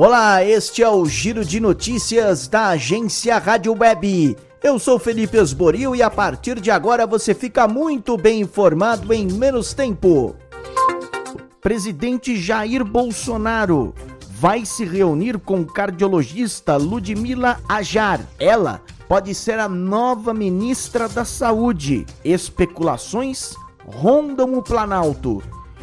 Olá, este é o Giro de Notícias da agência Rádio Web. Eu sou Felipe Esboril e a partir de agora você fica muito bem informado em menos tempo. Presidente Jair Bolsonaro vai se reunir com cardiologista Ludmila Ajar. Ela pode ser a nova ministra da Saúde. Especulações rondam o Planalto.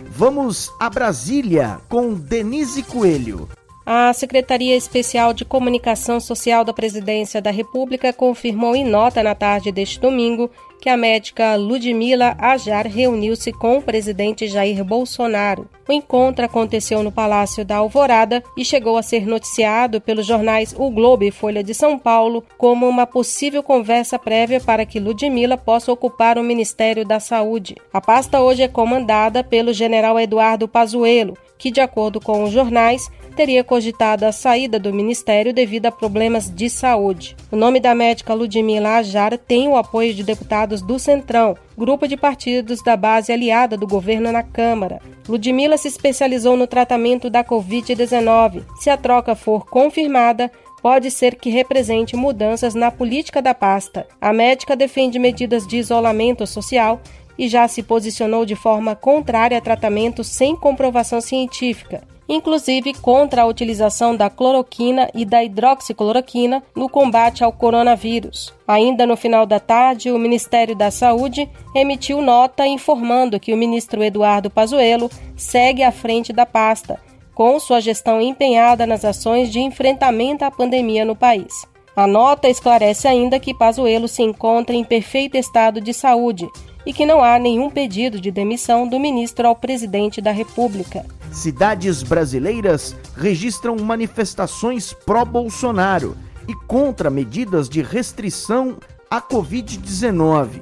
Vamos a Brasília com Denise Coelho. A Secretaria Especial de Comunicação Social da Presidência da República confirmou em nota na tarde deste domingo que a médica Ludmila Ajar reuniu-se com o presidente Jair Bolsonaro. O encontro aconteceu no Palácio da Alvorada e chegou a ser noticiado pelos jornais O Globo e Folha de São Paulo como uma possível conversa prévia para que Ludmila possa ocupar o Ministério da Saúde. A pasta hoje é comandada pelo general Eduardo Pazuello, que, de acordo com os jornais, teria cogitado a saída do ministério devido a problemas de saúde. O nome da médica Ludmila Ajar tem o apoio de deputados do Centrão, grupo de partidos da base aliada do governo na Câmara. Ludmila se especializou no tratamento da Covid-19. Se a troca for confirmada, pode ser que represente mudanças na política da pasta. A médica defende medidas de isolamento social e já se posicionou de forma contrária a tratamento sem comprovação científica inclusive contra a utilização da cloroquina e da hidroxicloroquina no combate ao coronavírus. Ainda no final da tarde, o Ministério da Saúde emitiu nota informando que o ministro Eduardo Pazuello segue à frente da pasta, com sua gestão empenhada nas ações de enfrentamento à pandemia no país. A nota esclarece ainda que Pazuello se encontra em perfeito estado de saúde e que não há nenhum pedido de demissão do ministro ao presidente da República. Cidades brasileiras registram manifestações pró-Bolsonaro e contra medidas de restrição à Covid-19.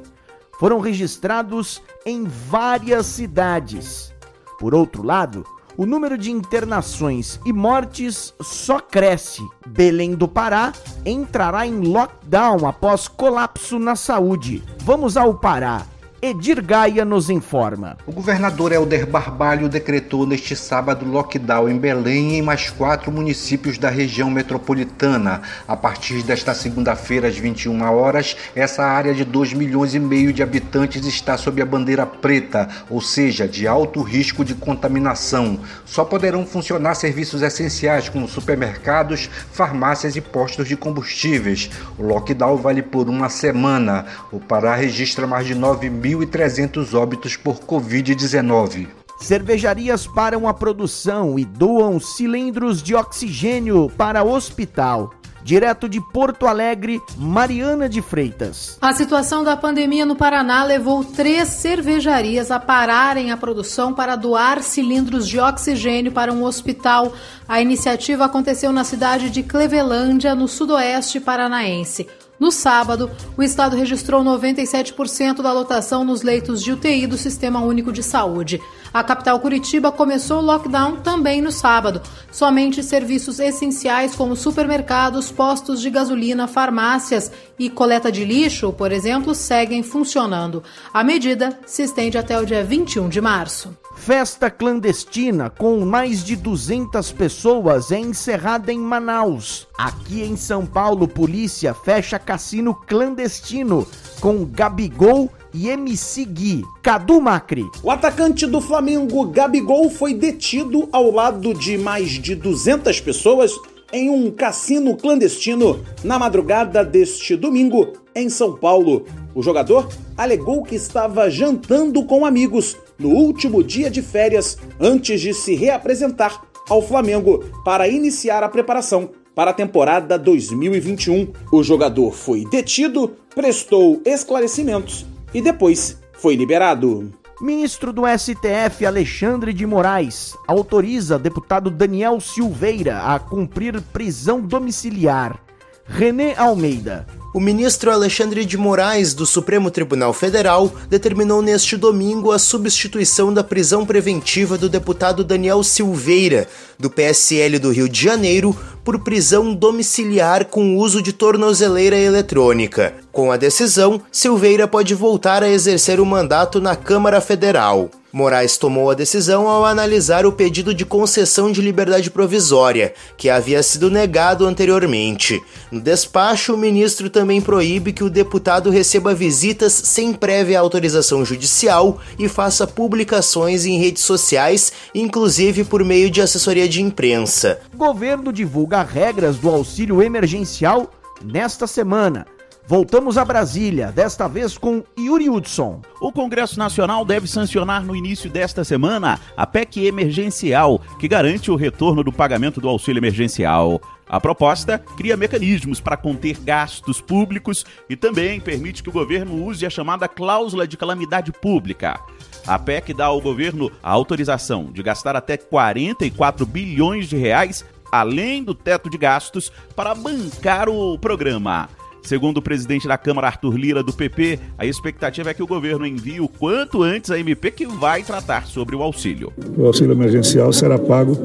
Foram registrados em várias cidades. Por outro lado, o número de internações e mortes só cresce. Belém do Pará entrará em lockdown após colapso na saúde. Vamos ao Pará. Edir Gaia nos informa. O governador Helder Barbalho decretou neste sábado lockdown em Belém e em mais quatro municípios da região metropolitana. A partir desta segunda-feira, às 21 horas, essa área de 2 milhões e meio de habitantes está sob a bandeira preta, ou seja, de alto risco de contaminação. Só poderão funcionar serviços essenciais como supermercados, farmácias e postos de combustíveis. O lockdown vale por uma semana. O Pará registra mais de 9 mil 1.300 óbitos por Covid-19. Cervejarias param a produção e doam cilindros de oxigênio para hospital. Direto de Porto Alegre, Mariana de Freitas. A situação da pandemia no Paraná levou três cervejarias a pararem a produção para doar cilindros de oxigênio para um hospital. A iniciativa aconteceu na cidade de Clevelândia, no sudoeste paranaense. No sábado, o estado registrou 97% da lotação nos leitos de UTI do Sistema Único de Saúde. A capital Curitiba começou o lockdown também no sábado. Somente serviços essenciais como supermercados, postos de gasolina, farmácias e coleta de lixo, por exemplo, seguem funcionando. A medida se estende até o dia 21 de março. Festa clandestina com mais de 200 pessoas é encerrada em Manaus. Aqui em São Paulo, polícia fecha cassino clandestino com Gabigol e MC Gui. Cadu Macri. O atacante do Flamengo, Gabigol, foi detido ao lado de mais de 200 pessoas em um cassino clandestino na madrugada deste domingo em São Paulo. O jogador alegou que estava jantando com amigos no último dia de férias antes de se reapresentar ao Flamengo para iniciar a preparação para a temporada 2021. O jogador foi detido, prestou esclarecimentos e depois foi liberado. Ministro do STF Alexandre de Moraes autoriza deputado Daniel Silveira a cumprir prisão domiciliar. René Almeida o ministro Alexandre de Moraes, do Supremo Tribunal Federal, determinou neste domingo a substituição da prisão preventiva do deputado Daniel Silveira, do PSL do Rio de Janeiro, por prisão domiciliar com uso de tornozeleira eletrônica. Com a decisão, Silveira pode voltar a exercer o mandato na Câmara Federal. Moraes tomou a decisão ao analisar o pedido de concessão de liberdade provisória, que havia sido negado anteriormente. No despacho, o ministro também proíbe que o deputado receba visitas sem prévia autorização judicial e faça publicações em redes sociais, inclusive por meio de assessoria de imprensa. Governo divulga regras do auxílio emergencial nesta semana. Voltamos a Brasília, desta vez com Yuri Hudson. O Congresso Nacional deve sancionar no início desta semana a PEC emergencial, que garante o retorno do pagamento do auxílio emergencial. A proposta cria mecanismos para conter gastos públicos e também permite que o governo use a chamada cláusula de calamidade pública. A PEC dá ao governo a autorização de gastar até 44 bilhões de reais além do teto de gastos para bancar o programa. Segundo o presidente da Câmara, Arthur Lira, do PP, a expectativa é que o governo envie o quanto antes a MP que vai tratar sobre o auxílio. O auxílio emergencial será pago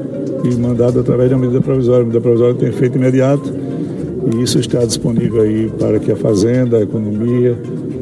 e mandado através de uma medida provisória. A medida provisória tem efeito imediato e isso está disponível aí para que a Fazenda, a economia,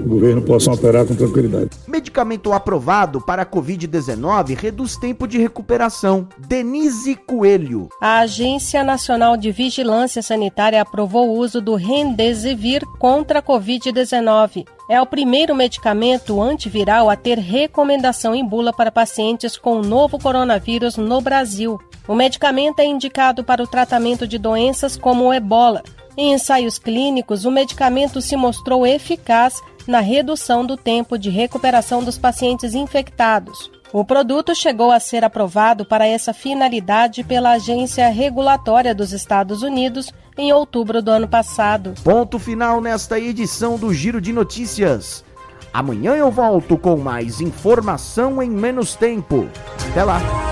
governo possam operar com tranquilidade. Medicamento aprovado para a Covid-19 reduz tempo de recuperação. Denise Coelho. A Agência Nacional de Vigilância Sanitária aprovou o uso do Remdesivir contra a Covid-19. É o primeiro medicamento antiviral a ter recomendação em bula para pacientes com o novo coronavírus no Brasil. O medicamento é indicado para o tratamento de doenças como o ebola. Em ensaios clínicos, o medicamento se mostrou eficaz na redução do tempo de recuperação dos pacientes infectados. O produto chegou a ser aprovado para essa finalidade pela Agência Regulatória dos Estados Unidos em outubro do ano passado. Ponto final nesta edição do Giro de Notícias. Amanhã eu volto com mais informação em menos tempo. Até lá!